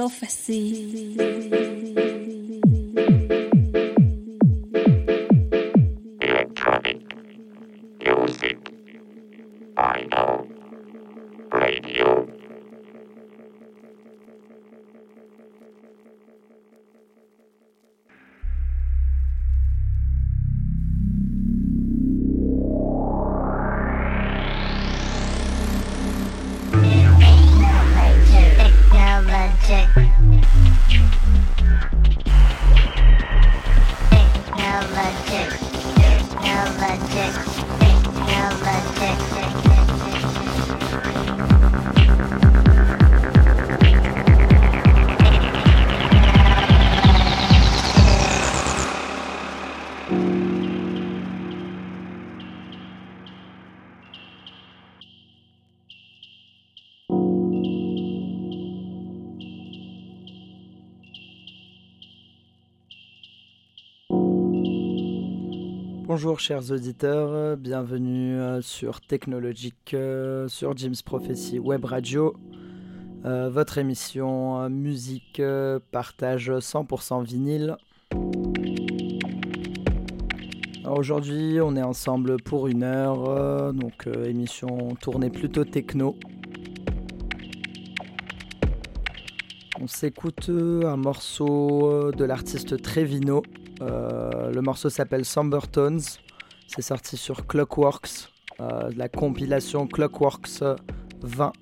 prophecy. Bonjour chers auditeurs, bienvenue euh, sur Technologique, euh, sur Jim's Prophecy Web Radio, euh, votre émission musique partage 100% vinyle. Aujourd'hui on est ensemble pour une heure, donc émission tournée plutôt techno. On s'écoute un morceau de l'artiste Trevino. Euh, le morceau s'appelle Somber Tones. C'est sorti sur Clockworks, euh, la compilation Clockworks 20.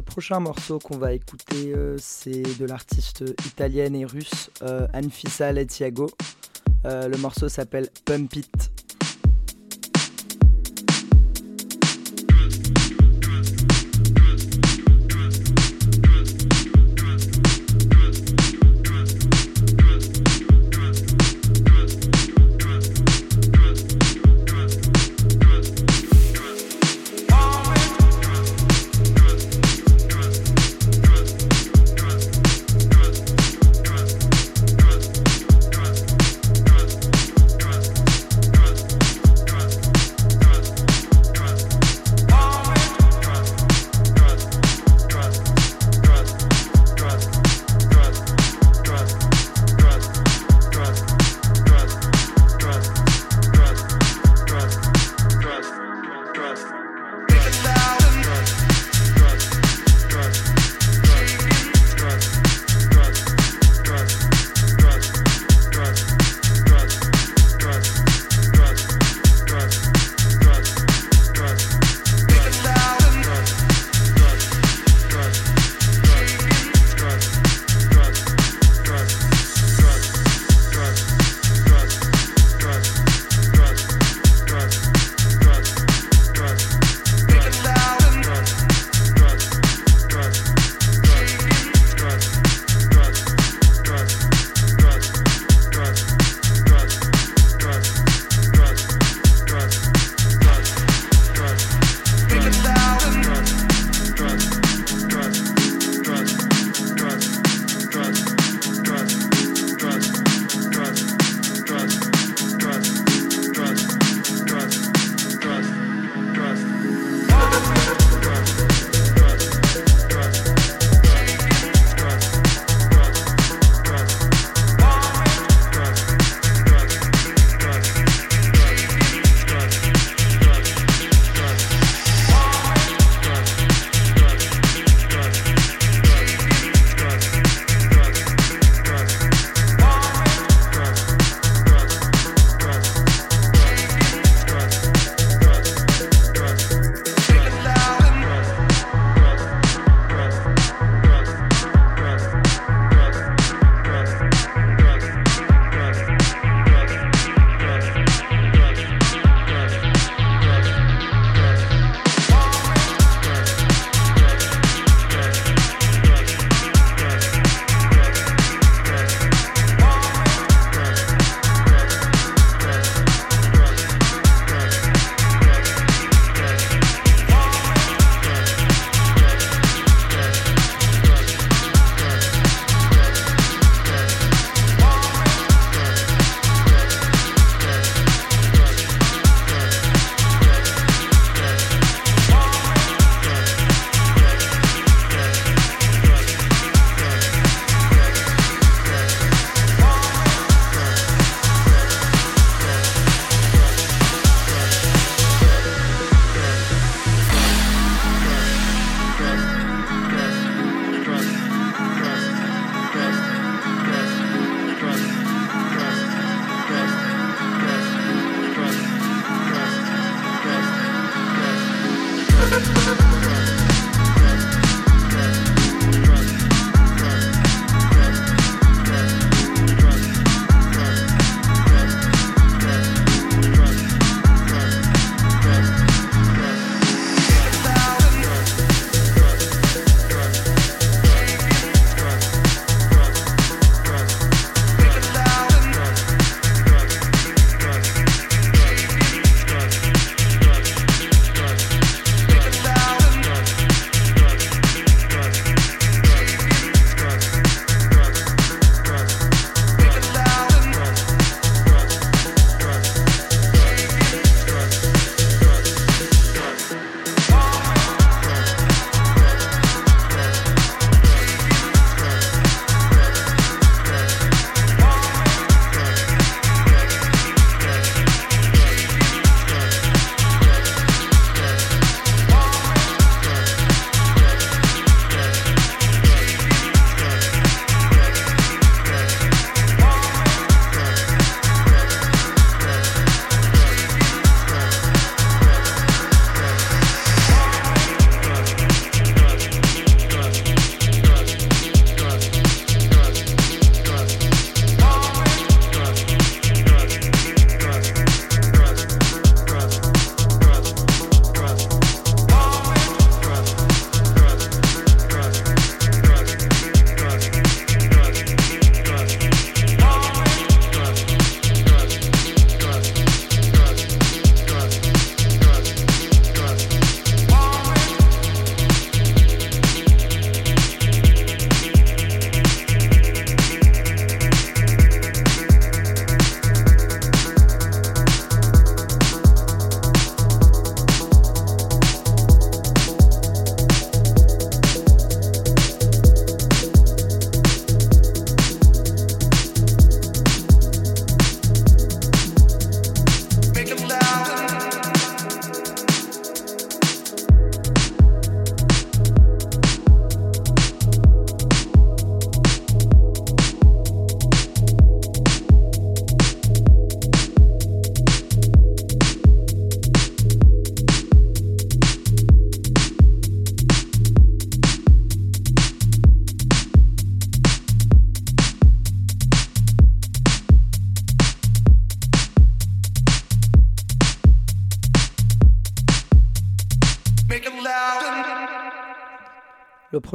Le prochain morceau qu'on va écouter, euh, c'est de l'artiste italienne et russe euh, Anfisa Letiago. Euh, le morceau s'appelle Pump It.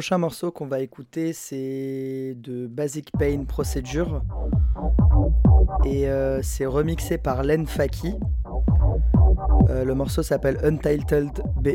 Prochain morceau qu'on va écouter, c'est de Basic Pain Procedure. Et euh, c'est remixé par Len Faki. Euh, le morceau s'appelle Untitled B.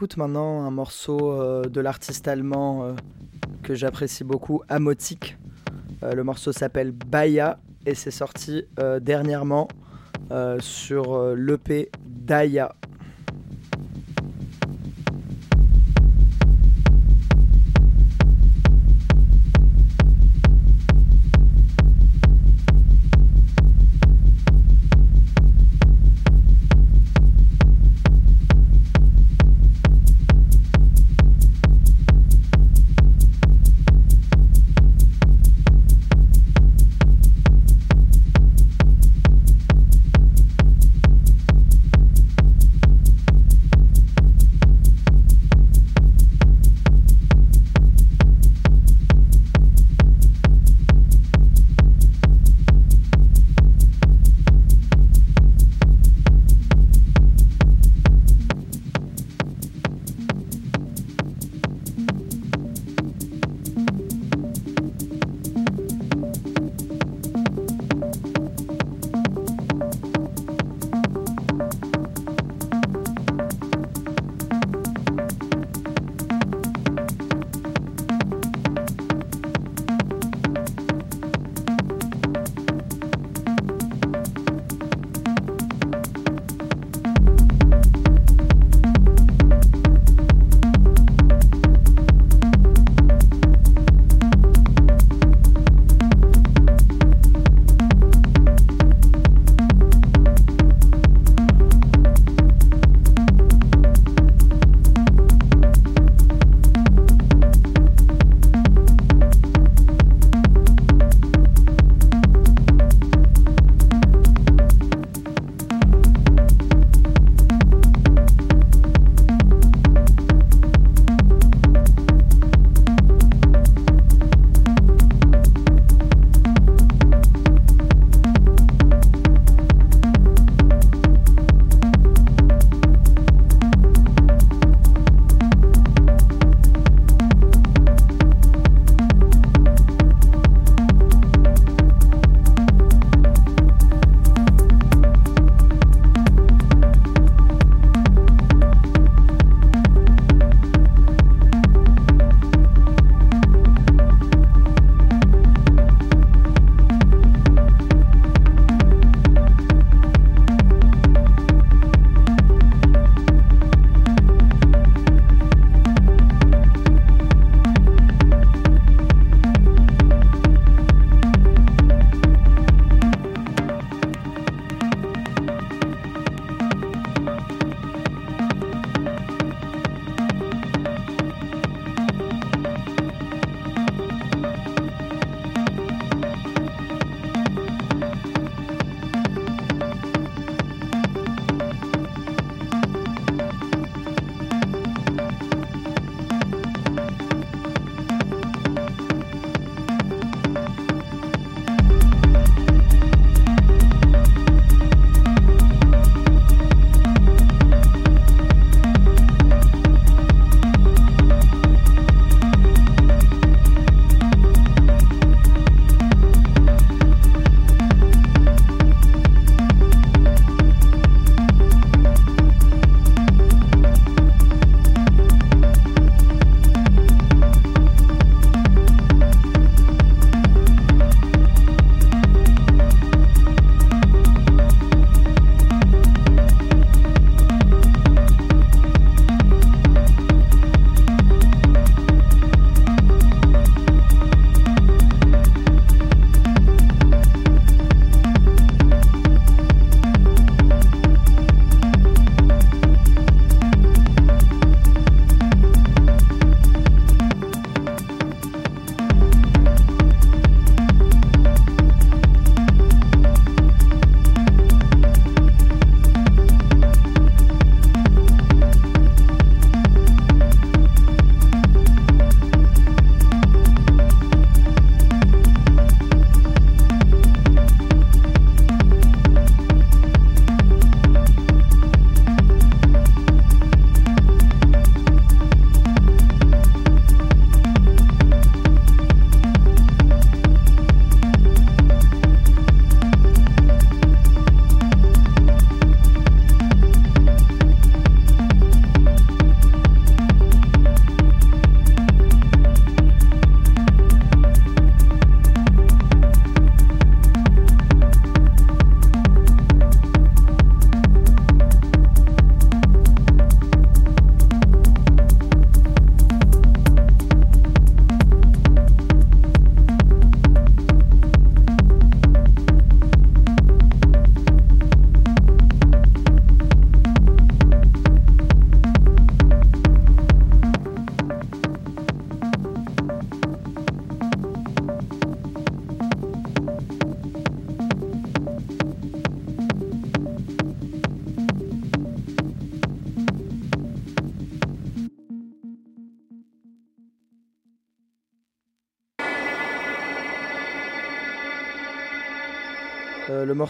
écoute maintenant un morceau euh, de l'artiste allemand euh, que j'apprécie beaucoup, Amotic. Euh, le morceau s'appelle Baya et c'est sorti dernièrement sur l'EP Daya.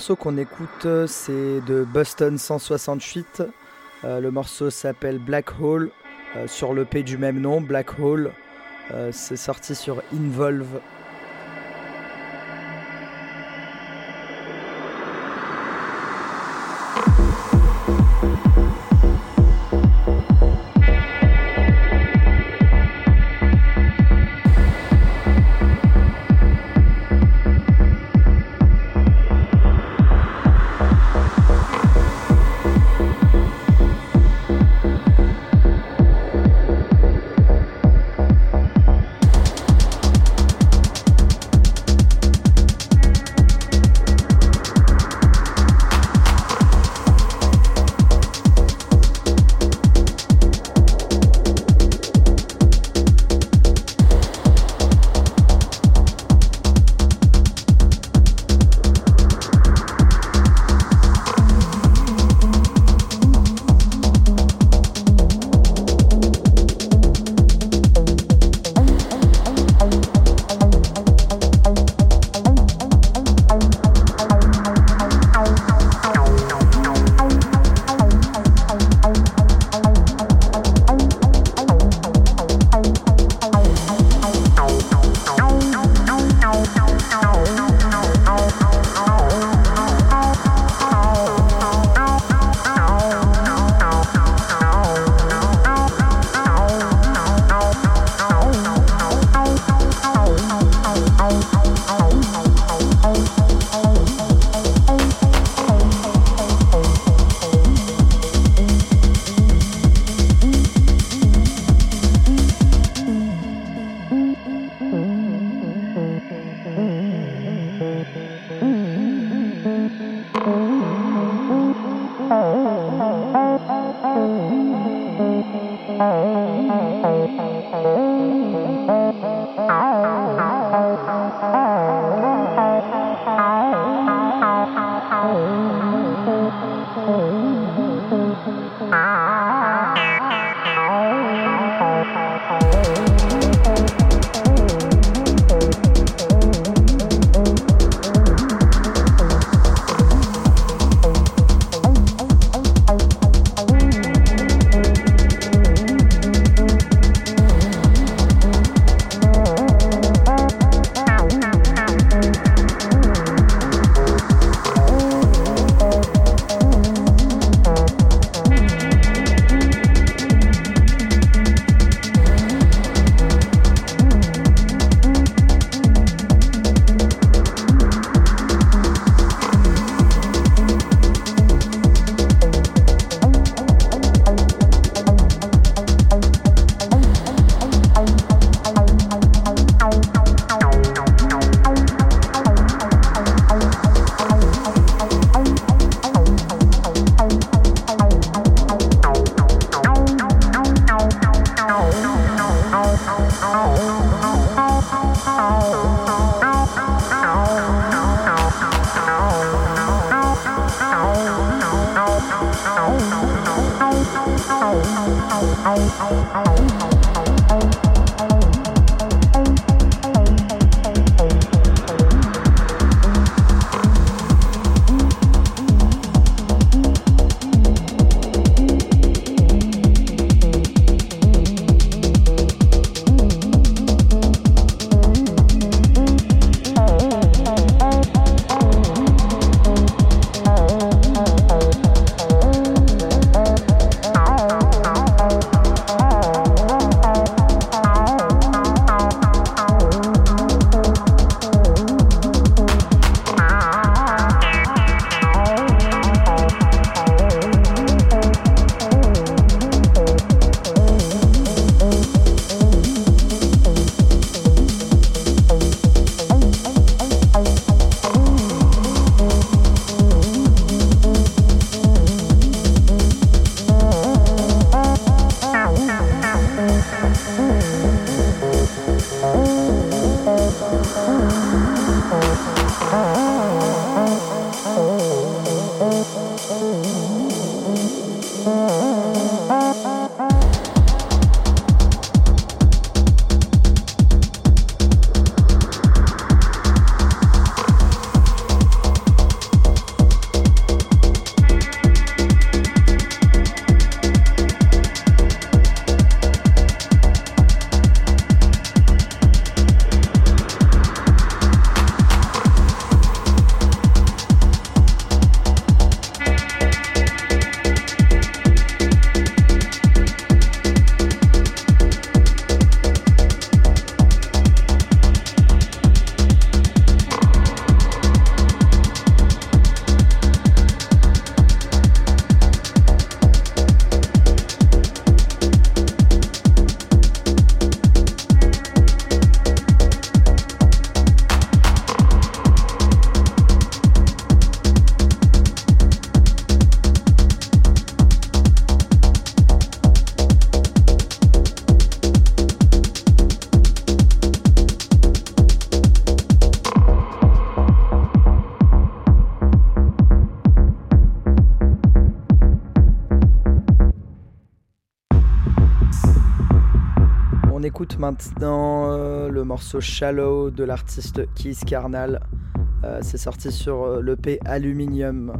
Morceau qu'on écoute, c'est de Boston 168. Euh, le morceau s'appelle Black Hole, euh, sur le P du même nom, Black Hole. Euh, c'est sorti sur Involve morceau Shallow de l'artiste Keith Carnal. Euh, c'est sorti sur euh, l'EP Aluminium.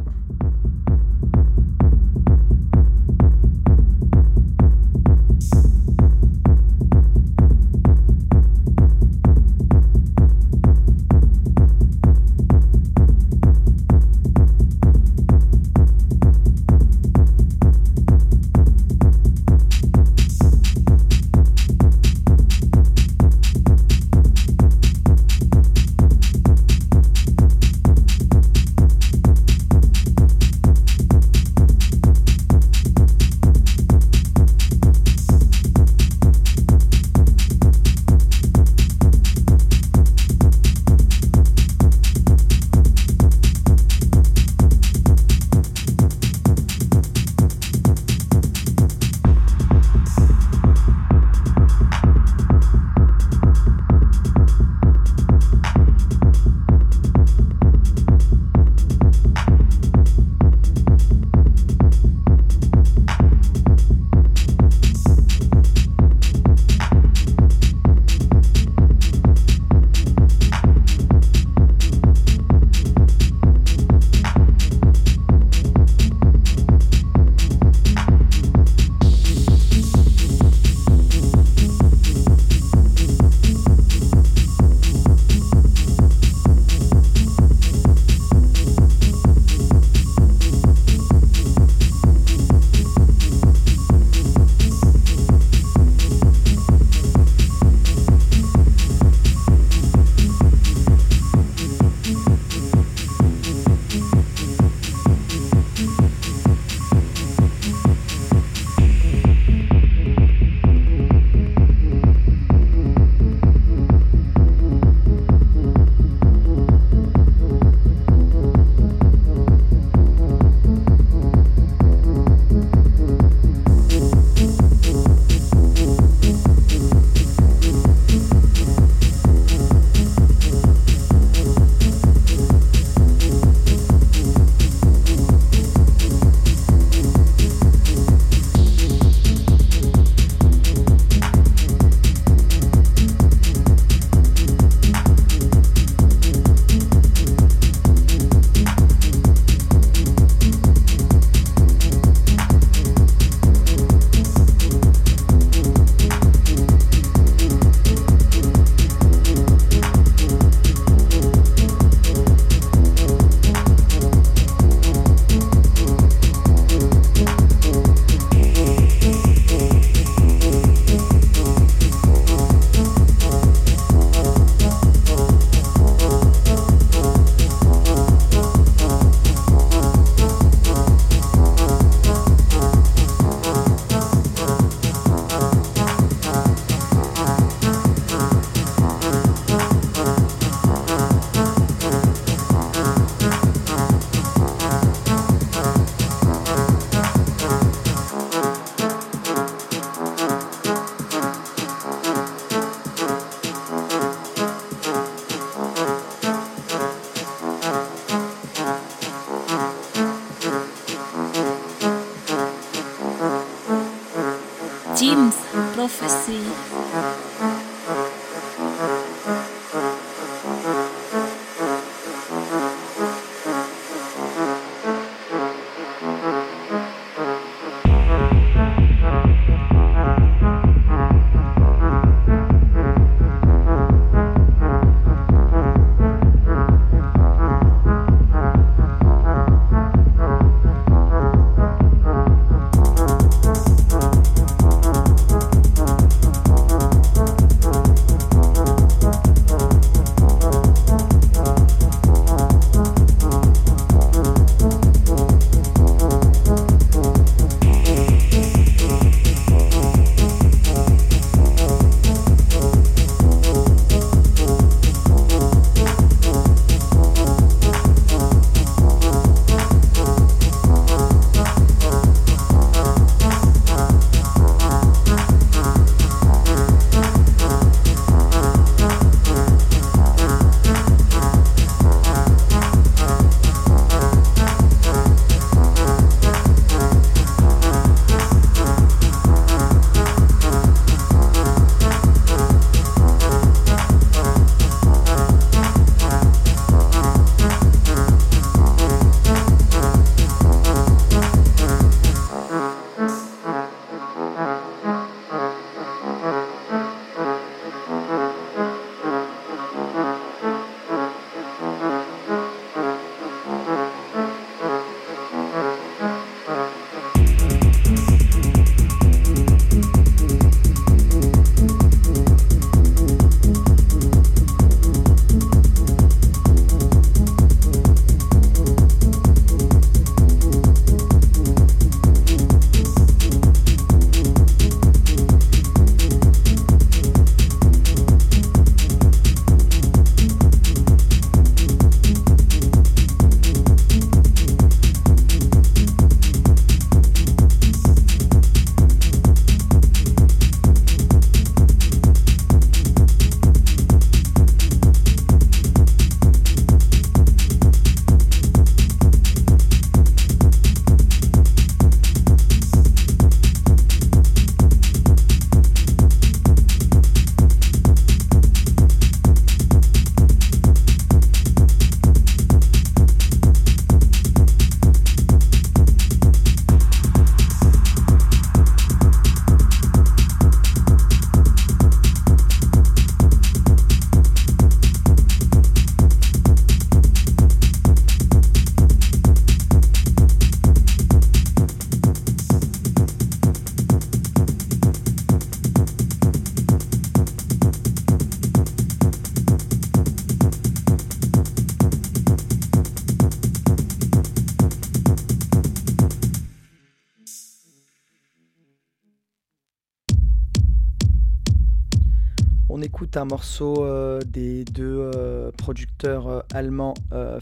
morceau euh, des deux euh, producteurs euh, allemands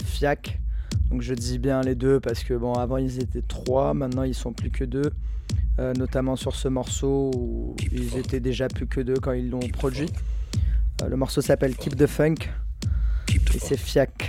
Fiac. Donc je dis bien les deux parce que bon, avant ils étaient trois, maintenant ils sont plus que deux. notamment sur ce morceau où ils étaient déjà plus que deux quand ils l'ont produit. le morceau s'appelle Keep the Funk et c'est Fiac.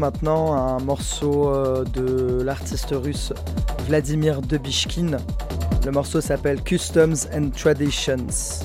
Maintenant un morceau euh, de l'artiste russe Vladimir Debishkin. Le morceau s'appelle Customs and Traditions.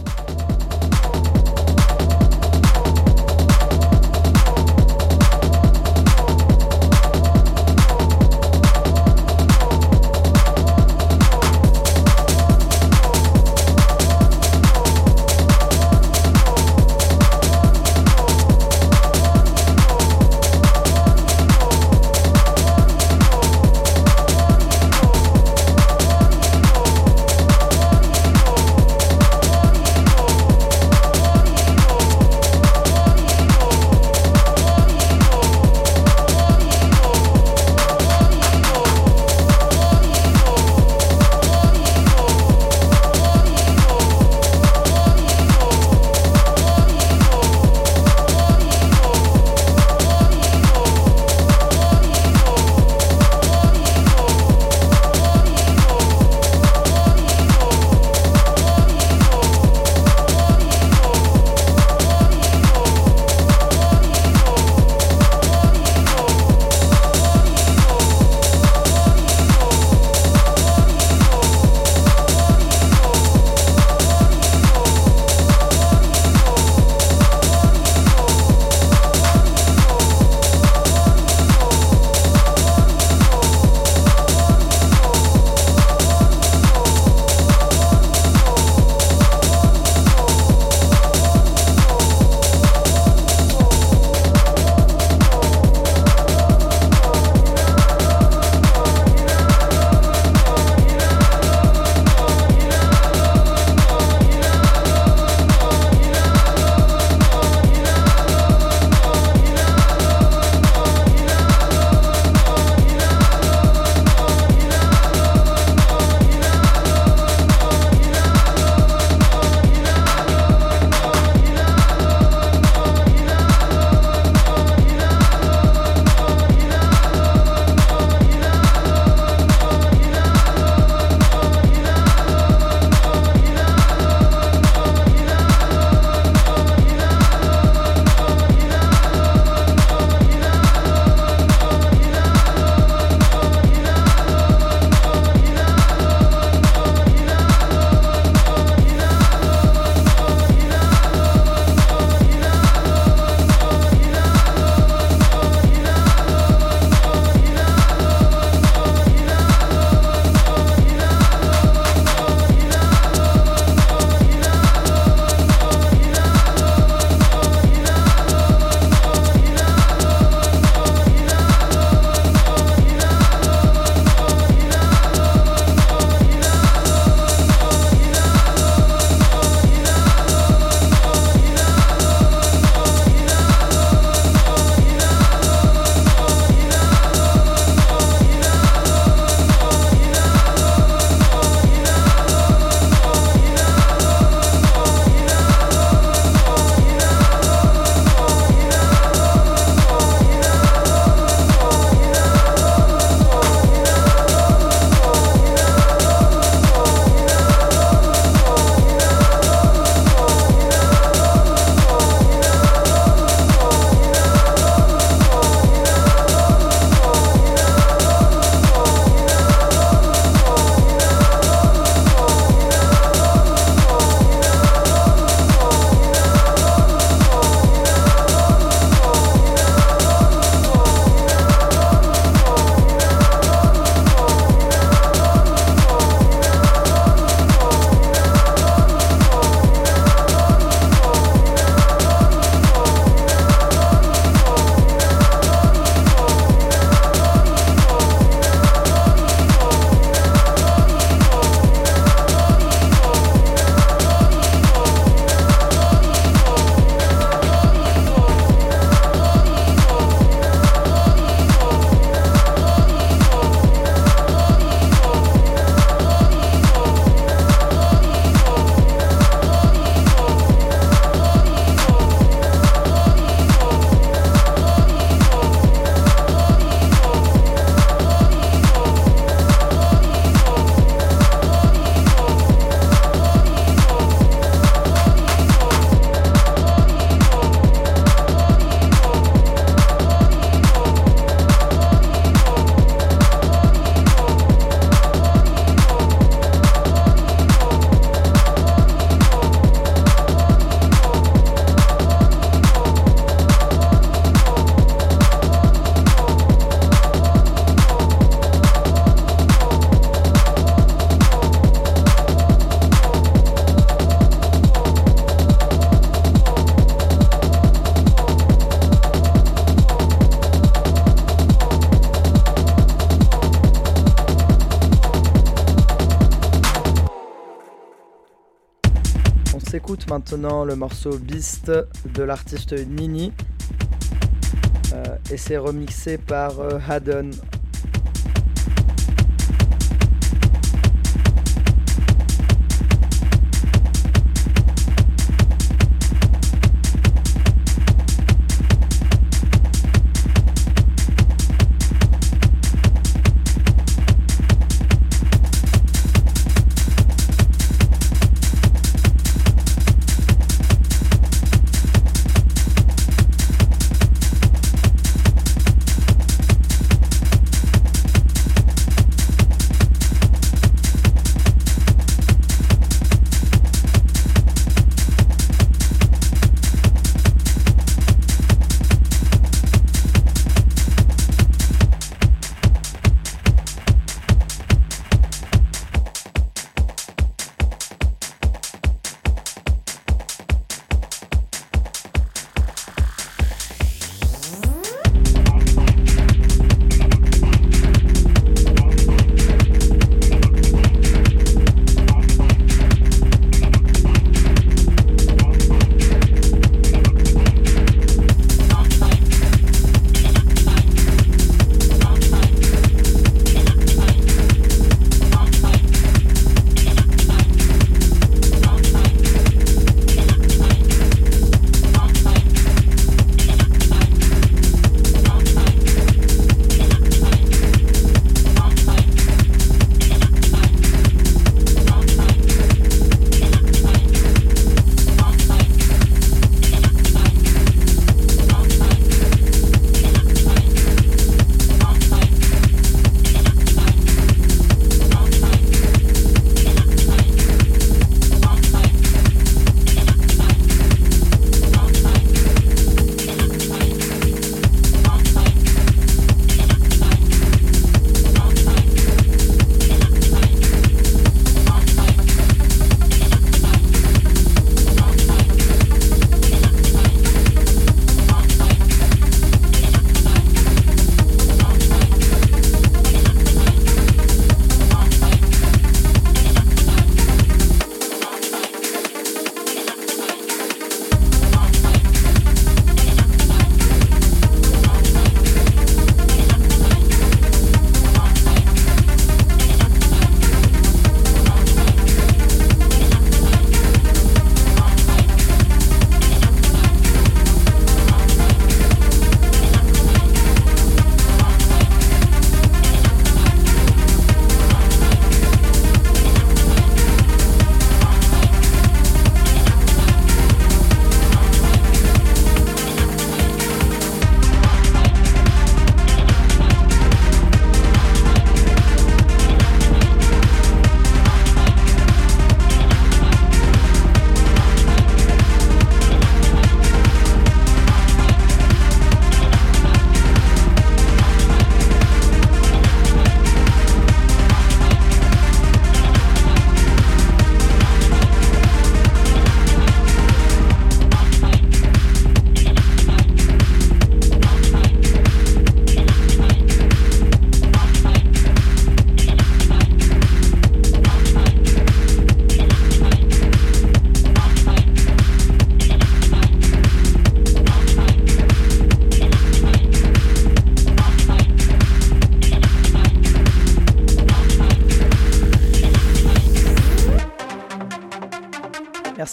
Le morceau Beast de l'artiste Nini. Euh, et c'est remixé par euh, Haddon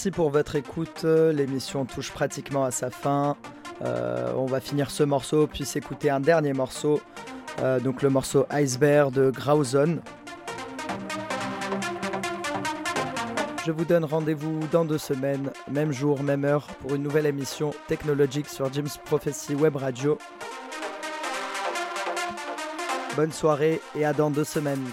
Merci pour votre écoute. L'émission touche pratiquement à sa fin. Euh, on va finir ce morceau, puis s'écouter un dernier morceau. Euh, donc le morceau Iceberg de Grauzone. Je vous donne rendez-vous dans deux semaines, même jour, même heure, pour une nouvelle émission technologique sur James Prophecy Web Radio. Bonne soirée et à dans deux semaines.